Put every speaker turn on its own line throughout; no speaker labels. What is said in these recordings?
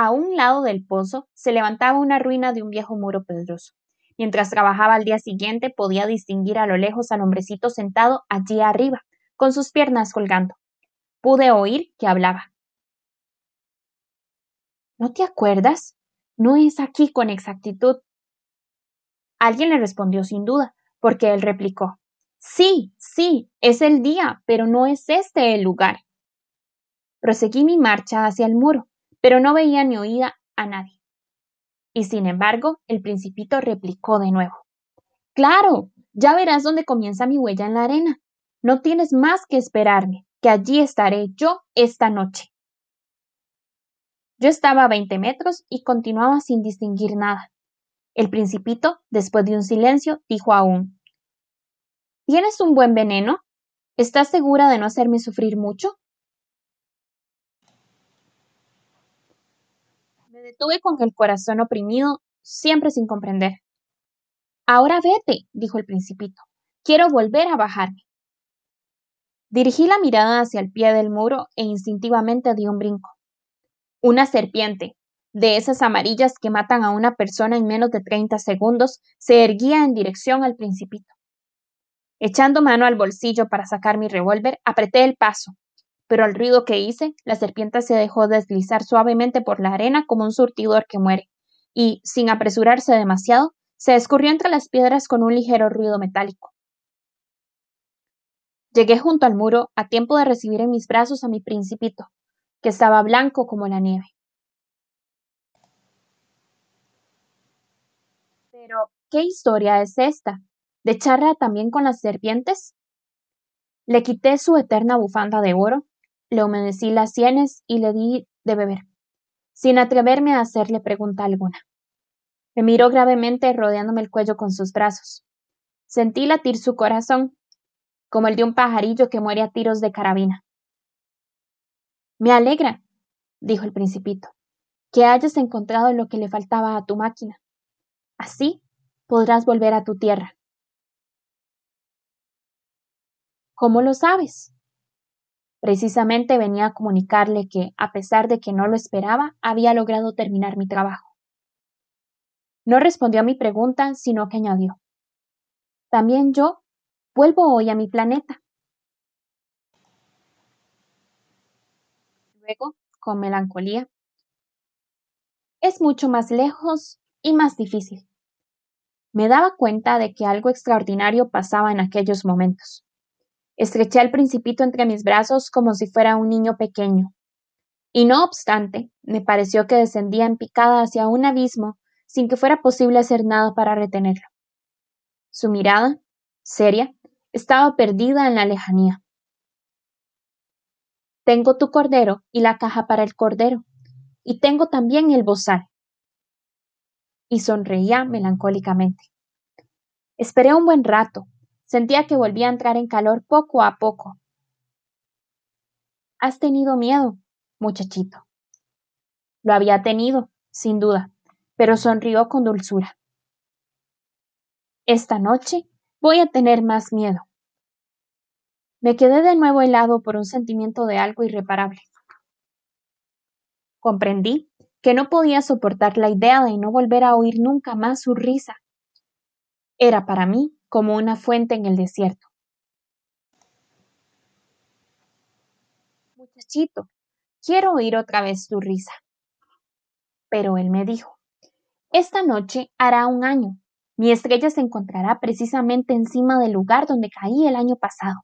A un lado del pozo se levantaba una ruina de un viejo muro pedroso. Mientras trabajaba al día siguiente podía distinguir a lo lejos al hombrecito sentado allí arriba, con sus piernas colgando. Pude oír que hablaba. ¿No te acuerdas? No es aquí con exactitud. Alguien le respondió sin duda, porque él replicó Sí, sí, es el día, pero no es este el lugar. Proseguí mi marcha hacia el muro, pero no veía ni oía a nadie. Y sin embargo, el principito replicó de nuevo. Claro, ya verás dónde comienza mi huella en la arena. No tienes más que esperarme, que allí estaré yo esta noche. Yo estaba a veinte metros y continuaba sin distinguir nada. El principito, después de un silencio, dijo aún ¿Tienes un buen veneno? ¿Estás segura de no hacerme sufrir mucho? Me detuve con el corazón oprimido, siempre sin comprender. Ahora vete, dijo el principito. Quiero volver a bajarme. Dirigí la mirada hacia el pie del muro e instintivamente di un brinco. Una serpiente, de esas amarillas que matan a una persona en menos de treinta segundos, se erguía en dirección al principito. Echando mano al bolsillo para sacar mi revólver, apreté el paso, pero al ruido que hice, la serpiente se dejó deslizar suavemente por la arena como un surtidor que muere, y, sin apresurarse demasiado, se escurrió entre las piedras con un ligero ruido metálico. Llegué junto al muro a tiempo de recibir en mis brazos a mi principito, que estaba blanco como la nieve. Pero, ¿qué historia es esta? ¿De charla también con las serpientes? Le quité su eterna bufanda de oro, le humedecí las sienes y le di de beber, sin atreverme a hacerle pregunta alguna. Me miró gravemente rodeándome el cuello con sus brazos. Sentí latir su corazón, como el de un pajarillo que muere a tiros de carabina. Me alegra, dijo el principito, que hayas encontrado lo que le faltaba a tu máquina. Así podrás volver a tu tierra. ¿Cómo lo sabes? Precisamente venía a comunicarle que, a pesar de que no lo esperaba, había logrado terminar mi trabajo. No respondió a mi pregunta, sino que añadió. También yo vuelvo hoy a mi planeta. Luego, con melancolía, es mucho más lejos y más difícil. Me daba cuenta de que algo extraordinario pasaba en aquellos momentos. Estreché al principito entre mis brazos como si fuera un niño pequeño. Y no obstante, me pareció que descendía en picada hacia un abismo sin que fuera posible hacer nada para retenerlo. Su mirada, seria, estaba perdida en la lejanía. Tengo tu cordero y la caja para el cordero, y tengo también el bozal. Y sonreía melancólicamente. Esperé un buen rato. Sentía que volvía a entrar en calor poco a poco. Has tenido miedo, muchachito. Lo había tenido, sin duda, pero sonrió con dulzura. Esta noche voy a tener más miedo. Me quedé de nuevo helado por un sentimiento de algo irreparable. Comprendí que no podía soportar la idea de no volver a oír nunca más su risa. Era para mí como una fuente en el desierto. Muchachito, quiero oír otra vez tu risa. Pero él me dijo, esta noche hará un año. Mi estrella se encontrará precisamente encima del lugar donde caí el año pasado.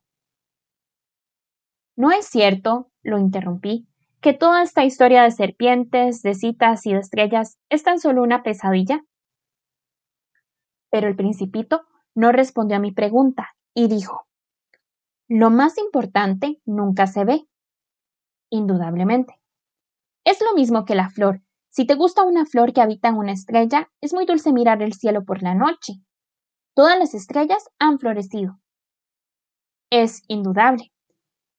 ¿No es cierto, lo interrumpí, que toda esta historia de serpientes, de citas y de estrellas es tan solo una pesadilla? Pero el principito no respondió a mi pregunta y dijo, Lo más importante nunca se ve. Indudablemente. Es lo mismo que la flor. Si te gusta una flor que habita en una estrella, es muy dulce mirar el cielo por la noche. Todas las estrellas han florecido. Es indudable.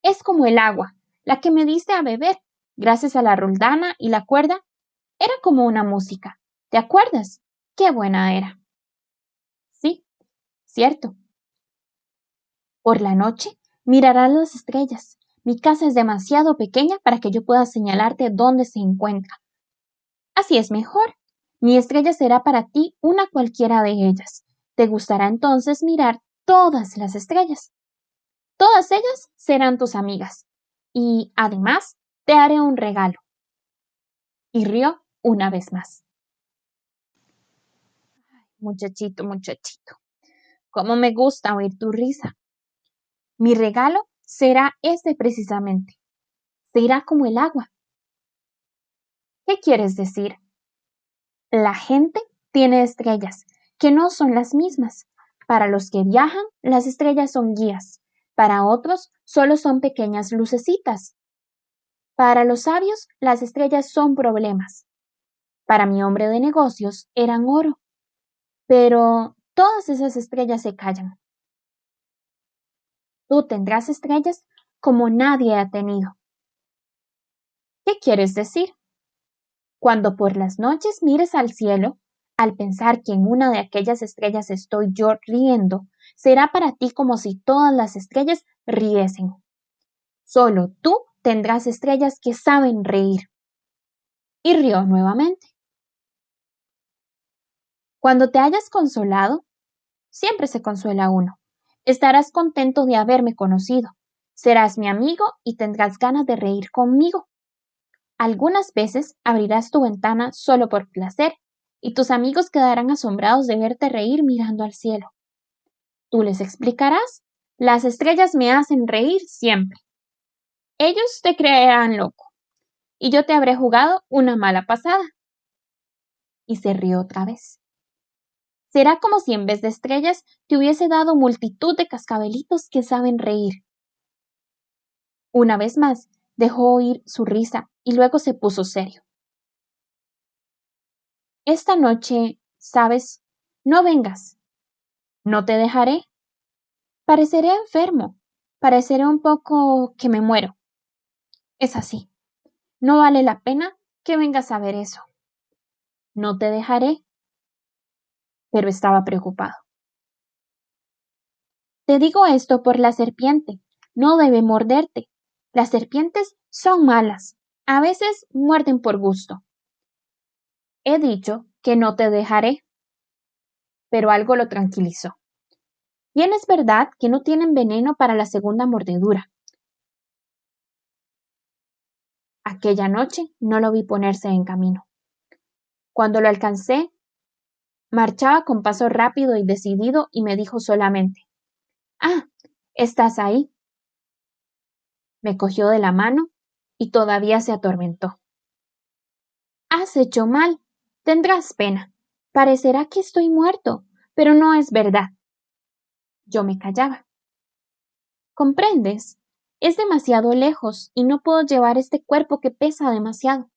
Es como el agua, la que me diste a beber, gracias a la roldana y la cuerda. Era como una música. ¿Te acuerdas? Qué buena era. Cierto. Por la noche mirarás las estrellas. Mi casa es demasiado pequeña para que yo pueda señalarte dónde se encuentra. Así es mejor. Mi estrella será para ti una cualquiera de ellas. Te gustará entonces mirar todas las estrellas. Todas ellas serán tus amigas. Y además te haré un regalo. Y rió una vez más. Muchachito, muchachito, cómo me gusta oír tu risa. Mi regalo será este precisamente. Será como el agua. ¿Qué quieres decir? La gente tiene estrellas que no son las mismas. Para los que viajan, las estrellas son guías. Para otros, solo son pequeñas lucecitas. Para los sabios, las estrellas son problemas. Para mi hombre de negocios, eran oro. Pero todas esas estrellas se callan. Tú tendrás estrellas como nadie ha tenido. ¿Qué quieres decir? Cuando por las noches mires al cielo, al pensar que en una de aquellas estrellas estoy yo riendo, será para ti como si todas las estrellas riesen. Solo tú tendrás estrellas que saben reír. Y rió nuevamente. Cuando te hayas consolado, siempre se consuela uno. Estarás contento de haberme conocido. Serás mi amigo y tendrás ganas de reír conmigo. Algunas veces abrirás tu ventana solo por placer y tus amigos quedarán asombrados de verte reír mirando al cielo. Tú les explicarás, las estrellas me hacen reír siempre. Ellos te creerán loco y yo te habré jugado una mala pasada. Y se rió otra vez. Será como si en vez de estrellas te hubiese dado multitud de cascabelitos que saben reír. Una vez más, dejó oír su risa y luego se puso serio. Esta noche, sabes, no vengas. No te dejaré. Pareceré enfermo. Pareceré un poco que me muero. Es así. No vale la pena que vengas a ver eso. No te dejaré pero estaba preocupado. Te digo esto por la serpiente. No debe morderte. Las serpientes son malas. A veces muerden por gusto. He dicho que no te dejaré. Pero algo lo tranquilizó. Bien es verdad que no tienen veneno para la segunda mordedura. Aquella noche no lo vi ponerse en camino. Cuando lo alcancé, Marchaba con paso rápido y decidido y me dijo solamente Ah, estás ahí. Me cogió de la mano y todavía se atormentó. Has hecho mal. Tendrás pena. Parecerá que estoy muerto, pero no es verdad. Yo me callaba. ¿Comprendes? Es demasiado lejos y no puedo llevar este cuerpo que pesa demasiado.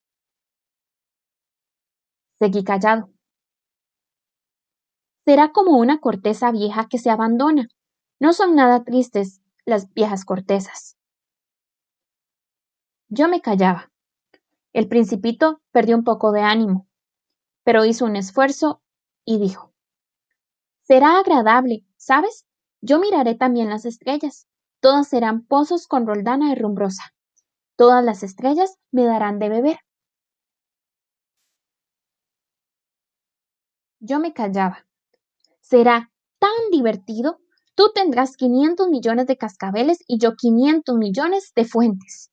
Seguí callado. Será como una corteza vieja que se abandona. No son nada tristes las viejas cortezas. Yo me callaba. El principito perdió un poco de ánimo, pero hizo un esfuerzo y dijo, Será agradable, ¿sabes? Yo miraré también las estrellas. Todas serán pozos con roldana y rumbrosa. Todas las estrellas me darán de beber. Yo me callaba. Será tan divertido. Tú tendrás 500 millones de cascabeles y yo 500 millones de fuentes.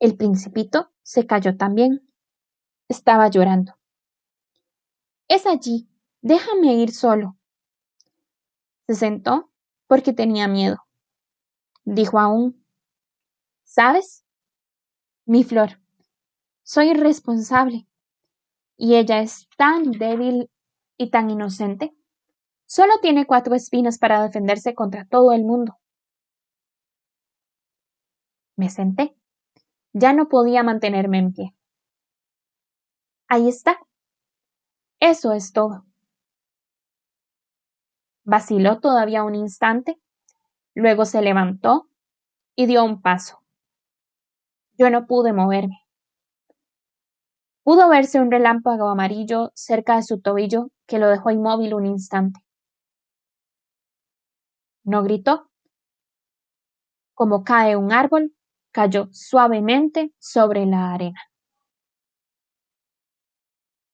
El principito se cayó también. Estaba llorando. Es allí. Déjame ir solo. Se sentó porque tenía miedo. Dijo aún, ¿sabes? Mi flor, soy irresponsable. Y ella es tan débil y tan inocente. Solo tiene cuatro espinas para defenderse contra todo el mundo. Me senté. Ya no podía mantenerme en pie. Ahí está. Eso es todo. Vaciló todavía un instante, luego se levantó y dio un paso. Yo no pude moverme. Pudo verse un relámpago amarillo cerca de su tobillo que lo dejó inmóvil un instante. No gritó. Como cae un árbol, cayó suavemente sobre la arena.